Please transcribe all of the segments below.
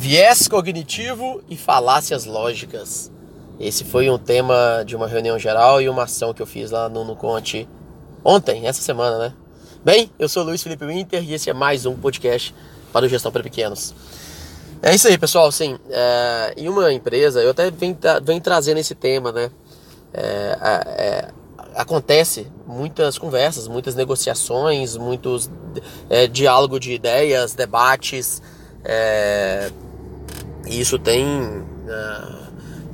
Viés cognitivo e falácias lógicas. Esse foi um tema de uma reunião geral e uma ação que eu fiz lá no, no Conte ontem, essa semana, né? Bem, eu sou Luiz Felipe Winter e esse é mais um podcast para o Gestão para Pequenos. É isso aí, pessoal. Assim, é, em uma empresa, eu até venho, venho trazendo esse tema, né? É, é, acontece muitas conversas, muitas negociações, muitos é, diálogo de ideias, debates. É, e isso tem uh,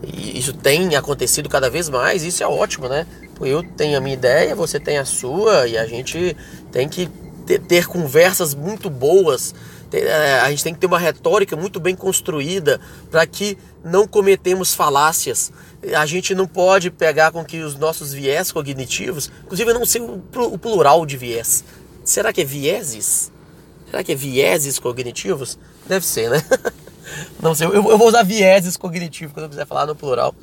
isso tem acontecido cada vez mais. Isso é ótimo, né? Eu tenho a minha ideia, você tem a sua e a gente tem que ter, ter conversas muito boas. É, a gente tem que ter uma retórica muito bem construída para que não cometemos falácias a gente não pode pegar com que os nossos viés cognitivos, inclusive eu não sei o plural de viés. Será que é vieses? Será que é vieses cognitivos? Deve ser, né? Não sei, eu, vou usar vieses cognitivos quando eu quiser falar no plural.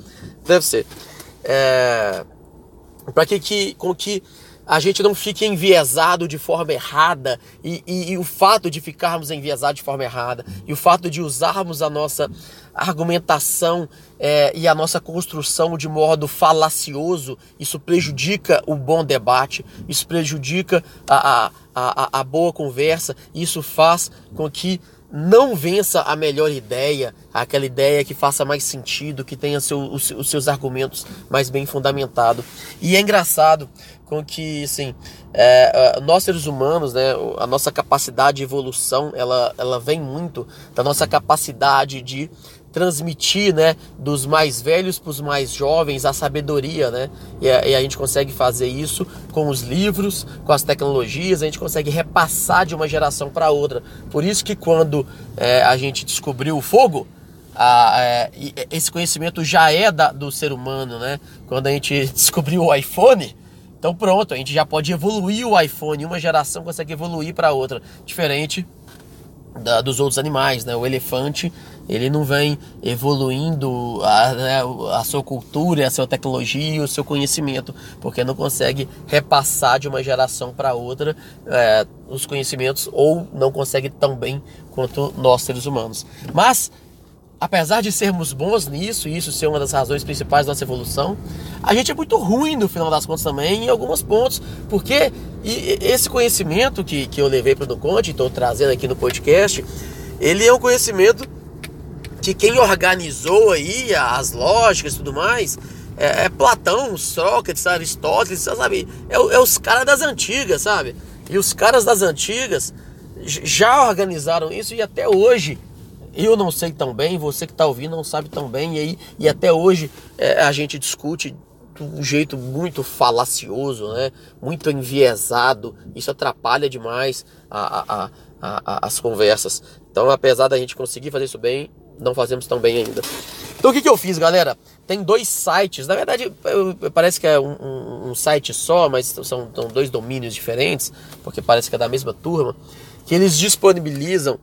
Deve ser. É, para que, que, com que a gente não fique enviesado de forma errada e, e, e, o fato de ficarmos enviesados de forma errada e o fato de usarmos a nossa argumentação é, e a nossa construção de modo falacioso, isso prejudica o bom debate, isso prejudica a, a, a, a boa conversa, isso faz com que não vença a melhor ideia, aquela ideia que faça mais sentido, que tenha seu, os, os, seus argumentos mais bem fundamentados. E é engraçado com que, assim, é, nós seres humanos, né, a nossa capacidade de evolução, ela, ela vem muito da nossa capacidade de transmitir, né, dos mais velhos para os mais jovens a sabedoria, né? E a, e a, gente consegue fazer isso com os livros, com as tecnologias, a gente consegue repassar de uma geração para outra. Por isso que quando é, a gente descobriu o fogo, a, é, esse conhecimento já é da, do ser humano, né? Quando a gente descobriu o iPhone, então pronto, a gente já pode evoluir o iPhone, uma geração consegue evoluir para outra, diferente da, dos outros animais, né? O elefante ele não vem evoluindo a, né, a sua cultura, a sua tecnologia, o seu conhecimento, porque não consegue repassar de uma geração para outra é, os conhecimentos ou não consegue tão bem quanto nós seres humanos. Mas apesar de sermos bons nisso, e isso ser uma das razões principais da nossa evolução, a gente é muito ruim no final das contas também em alguns pontos, porque esse conhecimento que, que eu levei para o Conte, estou trazendo aqui no podcast, ele é um conhecimento que quem organizou aí as lógicas e tudo mais é, é Platão, Sócrates, Aristóteles, sabe? É, é os caras das antigas, sabe? E os caras das antigas já organizaram isso e até hoje eu não sei tão bem, você que está ouvindo não sabe tão bem, e, aí, e até hoje é, a gente discute de um jeito muito falacioso, né? muito enviesado, isso atrapalha demais a, a, a, as conversas. Então, apesar da gente conseguir fazer isso bem, não fazemos tão bem ainda. Então, o que, que eu fiz, galera? Tem dois sites, na verdade, parece que é um, um, um site só, mas são, são dois domínios diferentes, porque parece que é da mesma turma, que eles disponibilizam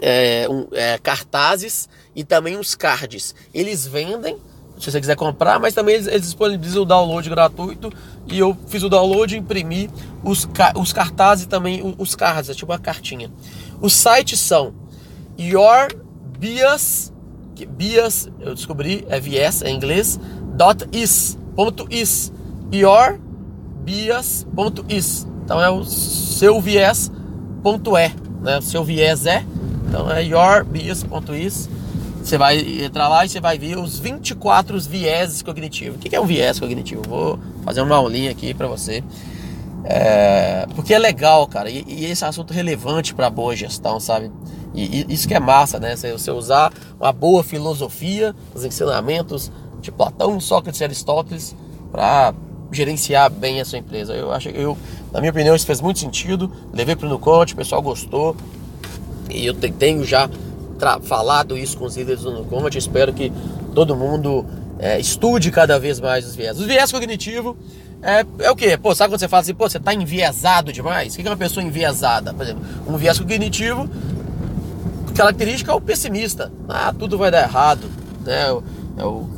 é, um, é, cartazes e também os cards. Eles vendem, se você quiser comprar, mas também eles, eles disponibilizam o download gratuito. E eu fiz o download, imprimi os, os cartazes e também os cards, é tipo uma cartinha. Os sites são Your Bias, Bias, eu descobri, é VS em inglês, dot is, ponto is, your bias.is. Então é o seu viés ponto é, né? Seu viés é então é yourbias.is. Você vai entrar lá e você vai ver os 24 vieses cognitivos. O que é um viés cognitivo? Vou fazer uma aulinha aqui para você. É, porque é legal, cara, e, e esse é um assunto relevante para boa gestão, sabe? E, e, isso que é massa, né? Você, você usar uma boa filosofia, os ensinamentos de Platão, Sócrates e Aristóteles para gerenciar bem a sua empresa. Eu acho, eu, na minha opinião, isso fez muito sentido. Levei para o Nuconte, o pessoal gostou. E eu tenho já falado isso com os líderes do Nucomat. Espero que todo mundo é, estude cada vez mais os viés. Os viés cognitivo é, é o que? Pô, sabe quando você fala assim, pô, você está enviesado demais? O que é uma pessoa enviesada? Por exemplo, um viés cognitivo, característica é o pessimista. Ah, tudo vai dar errado. Né? É o,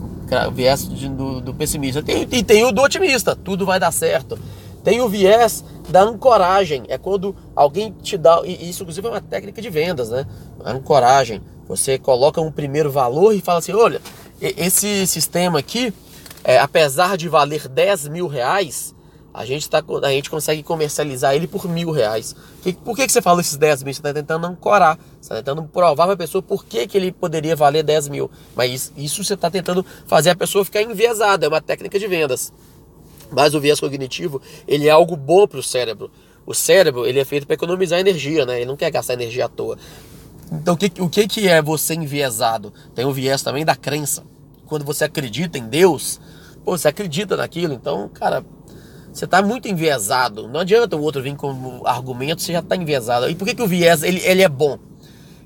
o viés do, do pessimista. Tem, e tem o do otimista, tudo vai dar certo. Tem o viés da ancoragem, é quando alguém te dá, e isso inclusive é uma técnica de vendas, né? Ancoragem. Você coloca um primeiro valor e fala assim: olha, esse sistema aqui, é, apesar de valer 10 mil reais, a gente, tá, a gente consegue comercializar ele por mil reais. Por que, que você fala esses 10 mil? Você está tentando ancorar, você está tentando provar para a pessoa por que, que ele poderia valer 10 mil. Mas isso você está tentando fazer a pessoa ficar enviesada, é uma técnica de vendas. Mas o viés cognitivo, ele é algo bom para o cérebro. O cérebro, ele é feito para economizar energia, né? Ele não quer gastar energia à toa. Então, o que, o que, que é você enviesado? Tem o viés também da crença. Quando você acredita em Deus, pô, você acredita naquilo. Então, cara, você está muito enviesado. Não adianta o outro vir com argumento, você já está enviesado. E por que, que o viés ele, ele é bom?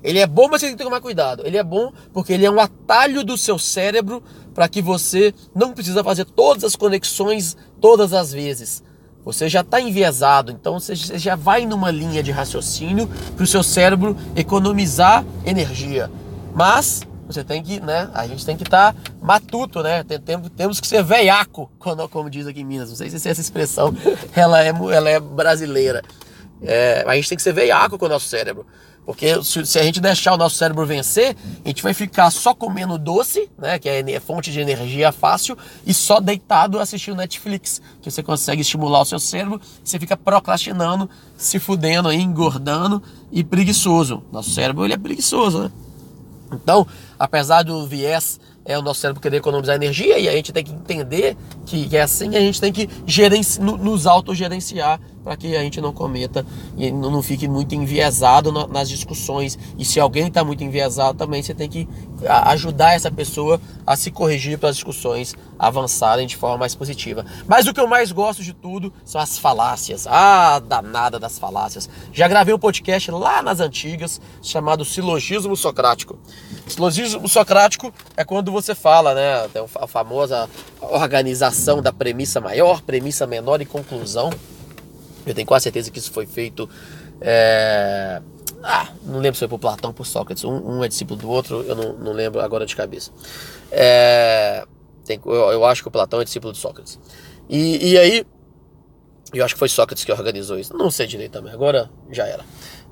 Ele é bom, mas você tem que tomar cuidado. Ele é bom porque ele é um atalho do seu cérebro para que você não precisa fazer todas as conexões todas as vezes. Você já está enviesado, então você já vai numa linha de raciocínio para o seu cérebro economizar energia. Mas você tem que, né? A gente tem que estar tá matuto, né? Temos, temos que ser veiaco, como, como diz aqui em Minas. Não sei se essa expressão ela é, ela é brasileira. É, a gente tem que ser veiaco com o nosso cérebro. Porque se, se, a gente deixar o nosso cérebro vencer, a gente vai ficar só comendo doce, né, que é fonte de energia fácil, e só deitado assistindo Netflix, que você consegue estimular o seu cérebro, você fica procrastinando, se fudendo aí, engordando e preguiçoso. Nosso cérebro ele é preguiçoso, né? Então, apesar do viés é o nosso cérebro querer economizar energia e a gente tem que entender que, é assim a gente tem que gerenci, nos autogerenciar para que a gente não cometa e não fique muito enviesado nas discussões. E se alguém está muito enviesado também, você tem que ajudar essa pessoa a se corrigir para as discussões avançarem de forma mais positiva. Mas o que eu mais gosto de tudo são as falácias. Ah, danada das falácias. Já gravei um podcast lá nas antigas chamado Silogismo Socrático. Silogismo Socrático é quando você fala, né? A famosa organização da premissa maior, premissa menor e conclusão. Eu tenho quase certeza que isso foi feito. É... Ah, não lembro se foi por Platão ou por Sócrates. Um, um, é discípulo do outro, eu não, não lembro agora de cabeça. É... Tem, eu, eu, acho que o Platão é discípulo de Sócrates. E, e aí, eu acho que foi Sócrates que organizou isso. Não sei direito também, agora já era.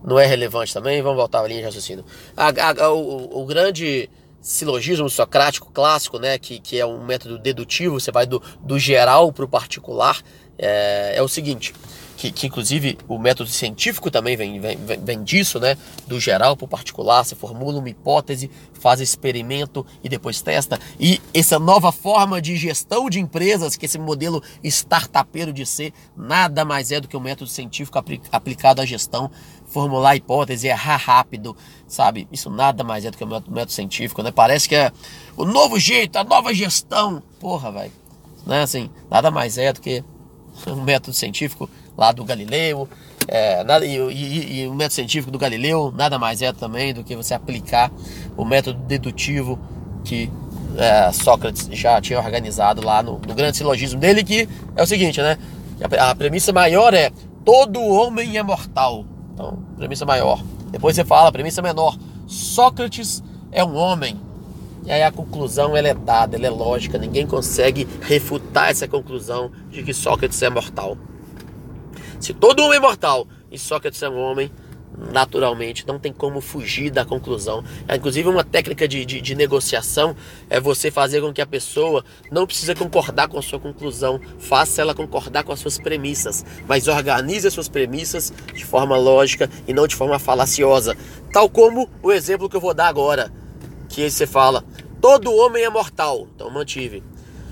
Não é relevante também, vamos voltar à linha de raciocínio. A, a, o, o grande silogismo socrático clássico, né, que, que é um método dedutivo, você vai do, do geral para o particular, é, é o seguinte que, que inclusive o método científico também vem, vem, vem disso, né? Do geral para o particular, você formula uma hipótese, faz experimento e depois testa. E essa nova forma de gestão de empresas, que esse modelo startupeiro de ser, nada mais é do que o um método científico aplicado à gestão. Formular hipótese, errar rápido, sabe? Isso nada mais é do que o um método científico, né? Parece que é o novo jeito, a nova gestão. Porra, velho. Né? Assim, nada mais é do que um método científico lá do Galileu. É, e, e, e, o método científico do Galileu nada mais é também do que você aplicar o método dedutivo que é, Sócrates já tinha organizado lá no, no, grande silogismo dele, que é o seguinte, né? A, a premissa maior é todo homem é mortal. Então, premissa maior. Depois você fala, premissa menor. Sócrates é um homem. E aí a conclusão ela é dada, ela é lógica. Ninguém consegue refutar essa conclusão de que Sócrates é mortal. Se todo homem é mortal e Sócrates é um homem, naturalmente não tem como fugir da conclusão. É, inclusive, uma técnica de, de, de, negociação é você fazer com que a pessoa não precisa concordar com a sua conclusão, faça ela concordar com as suas premissas, mas organize as suas premissas de forma lógica e não de forma falaciosa. Tal como o exemplo que eu vou dar agora, que você fala: todo homem é mortal. Então, mantive.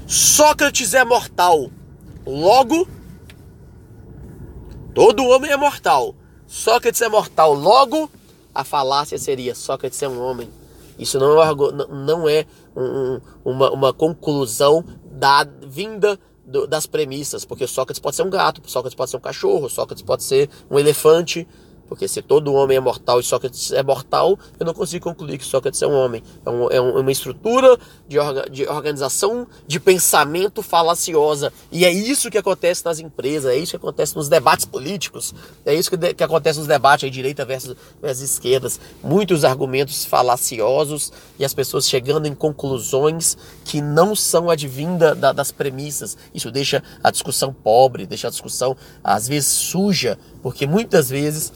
Sócrates é mortal. Logo, Todo homem é mortal. Sócrates é mortal. Logo, a falácia seria Sócrates é um homem. Isso não é, não é um, uma, uma conclusão da vinda do, das premissas, porque Sócrates pode ser um gato, Sócrates pode ser um cachorro, Sócrates pode ser um elefante, porque se todo homem é mortal e Sócrates é mortal, eu não consigo concluir que Sócrates é um homem. É, um, é uma estrutura de, orga, de organização de pensamento falaciosa. E é isso que acontece nas empresas, é isso que acontece nos debates políticos, é isso que, de, que acontece nos debates aí, direita versus, versus esquerdas. Muitos argumentos falaciosos e as pessoas chegando em conclusões que não são advinda da, das premissas. Isso deixa a discussão pobre, deixa a discussão às vezes suja, porque muitas vezes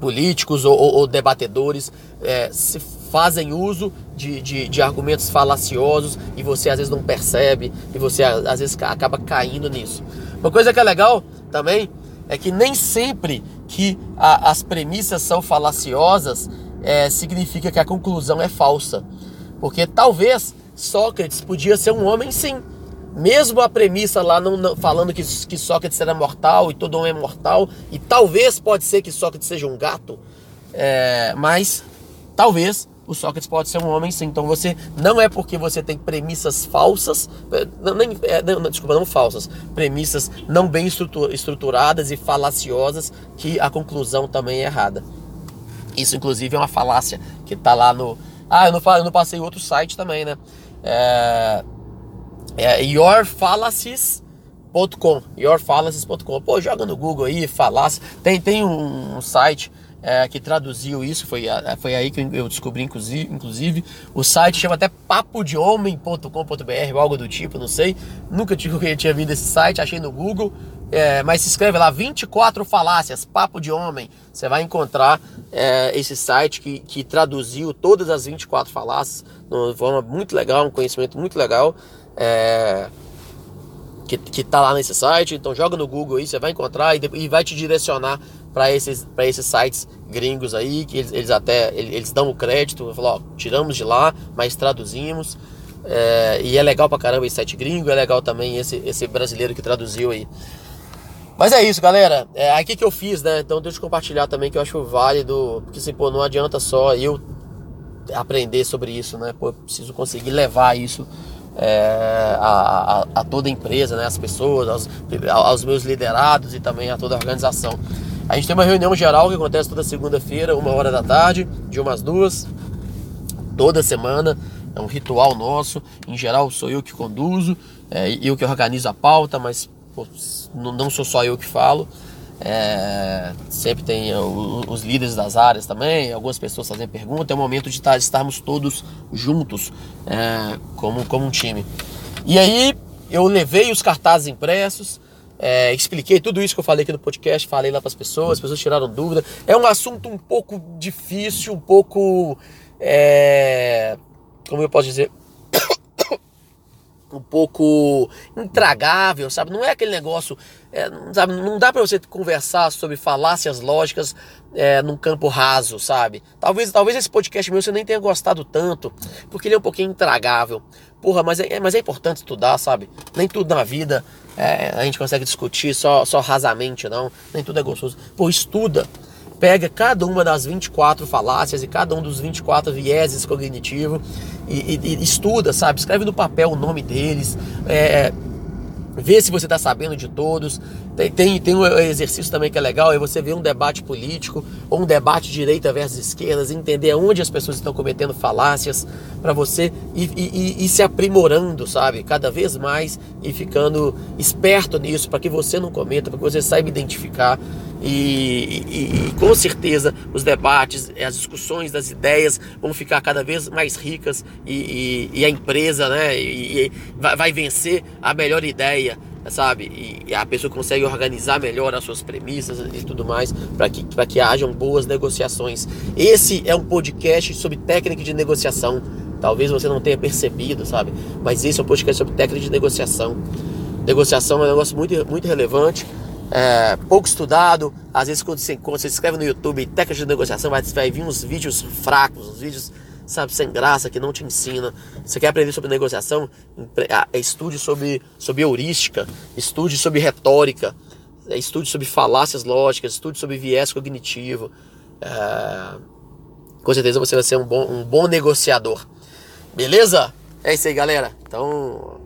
políticos ou, ou, ou debatedores é, se fazem uso de, de, de, argumentos falaciosos e você às vezes não percebe e você às vezes acaba caindo nisso. Uma coisa que é legal também é que nem sempre que a, as premissas são falaciosas é, significa que a conclusão é falsa. Porque talvez Sócrates podia ser um homem sim. Mesmo a premissa lá não, não, falando que, que Sócrates era mortal e todo homem é mortal, e talvez pode ser que Sócrates seja um gato, é, mas talvez o Sócrates pode ser um homem sim. Então você não é porque você tem premissas falsas, é, não, nem, é, não, desculpa, não falsas, premissas não bem estruturadas e falaciosas que a conclusão também é errada. Isso, inclusive, é uma falácia que está lá no. Ah, eu não, eu não passei outro site também, né? É, é yourfallacies.com. Yourfallacies.com. Pô, joga no Google aí, falácia. Tem, tem um, site é, que traduziu isso, foi, foi aí que eu descobri, inclusive, inclusive. O site chama até papodehomem.com.br, algo do tipo, não sei. Nunca tinha, tinha vindo esse site, achei no Google. É, mas se escreve lá 24 falácias, papo de homem. Você vai encontrar é, esse site que, que traduziu todas as 24 falácias de uma forma muito legal, um conhecimento muito legal. É, que, que tá lá nesse site. Então joga no Google aí, você vai encontrar e, e vai te direcionar para esses, esses sites gringos aí, que eles, eles até eles dão o crédito, falam, ó, tiramos de lá, mas traduzimos. É, e é legal pra caramba esse site gringo, é legal também esse, esse brasileiro que traduziu aí. Mas é isso, galera. É aqui que eu fiz, né? Então deixa eu compartilhar também que eu acho válido. Porque assim, pô, não adianta só eu aprender sobre isso, né? Pô, eu preciso conseguir levar isso é, a, a, a, toda a empresa, né? As pessoas, aos, aos meus liderados e também a toda a organização. A gente tem uma reunião geral que acontece toda segunda-feira, uma hora da tarde, de umas duas, toda semana. É um ritual nosso. Em geral, sou eu que conduzo, é, eu que organizo a pauta, mas não sou só eu que falo. É, sempre tem os líderes das áreas também, algumas pessoas fazendo perguntas. É o momento de estar, estarmos todos juntos é, como, como um time. E aí eu levei os cartazes impressos, é, expliquei tudo isso que eu falei aqui no podcast, falei lá para as pessoas, as pessoas tiraram dúvida. É um assunto um pouco difícil, um pouco. É, como eu posso dizer? Um pouco intragável, sabe? Não é aquele negócio, é, sabe? Não dá para você conversar sobre falácias lógicas é, num campo raso, sabe? Talvez, talvez esse podcast meu você nem tenha gostado tanto, porque ele é um pouquinho intragável. Porra, mas é, mas é importante estudar, sabe? Nem tudo na vida é, a gente consegue discutir só, só rasamente, não. Nem tudo é gostoso. Pô, estuda pega cada uma das 24 falácias e cada um dos 24 vieses cognitivos e, e, e estuda, sabe? Escreve no papel o nome deles, é, vê se você está sabendo de todos. Tem, tem, tem, um exercício também que é legal, é você ver um debate político ou um debate direita versus esquerda, entender onde as pessoas estão cometendo falácias para você ir, ir, ir, se aprimorando, sabe? Cada vez mais e ficando esperto nisso para que você não cometa, para que você saiba identificar e, e, e, com certeza os debates, as discussões das ideias vão ficar cada vez mais ricas e, e a empresa né, vai, vai vencer a melhor ideia sabe? E a pessoa consegue organizar melhor as suas premissas e tudo mais para que, que hajam boas negociações. Esse é um podcast sobre técnica de negociação. Talvez você não tenha percebido, sabe? Mas esse é um podcast sobre técnica de negociação. Negociação é um negócio muito, muito relevante é, pouco estudado. Às vezes, quando você, quando você escreve no YouTube técnica de negociação, vai, vai vir uns vídeos fracos, uns vídeos, sabe, sem graça, que não te ensina. Você quer aprender sobre negociação? Estude sobre, sobre heurística, estude sobre retórica, é, estude sobre falácias lógicas, estude sobre viés cognitivo. É, com certeza você vai ser um bom, um bom negociador. Beleza? É isso aí, galera. Então,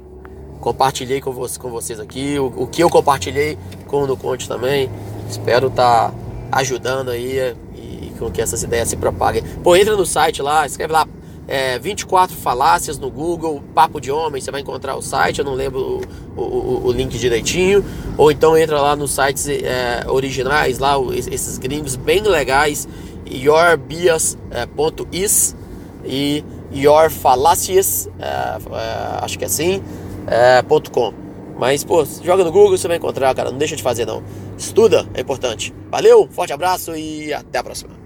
compartilhei com, com vocês aqui. O, o, que eu compartilhei com o No Conte também. Espero estar tá ajudando aí e com que essas ideias se propaguem. Pô, entra no site lá, escreve lá é, 24 falácias no Google, Papo de Homem, você vai encontrar o site, eu não lembro o, o, o link direitinho. Ou então entra lá nos sites é, originais, lá esses gringos bem legais, yourbias.is é, e yourfallacies, é, é, acho que é assim, é, .com. Mas, pô, joga no Google você vai encontrar, cara. Não deixa de fazer, não. Estuda, é importante. Valeu, forte abraço e até a próxima.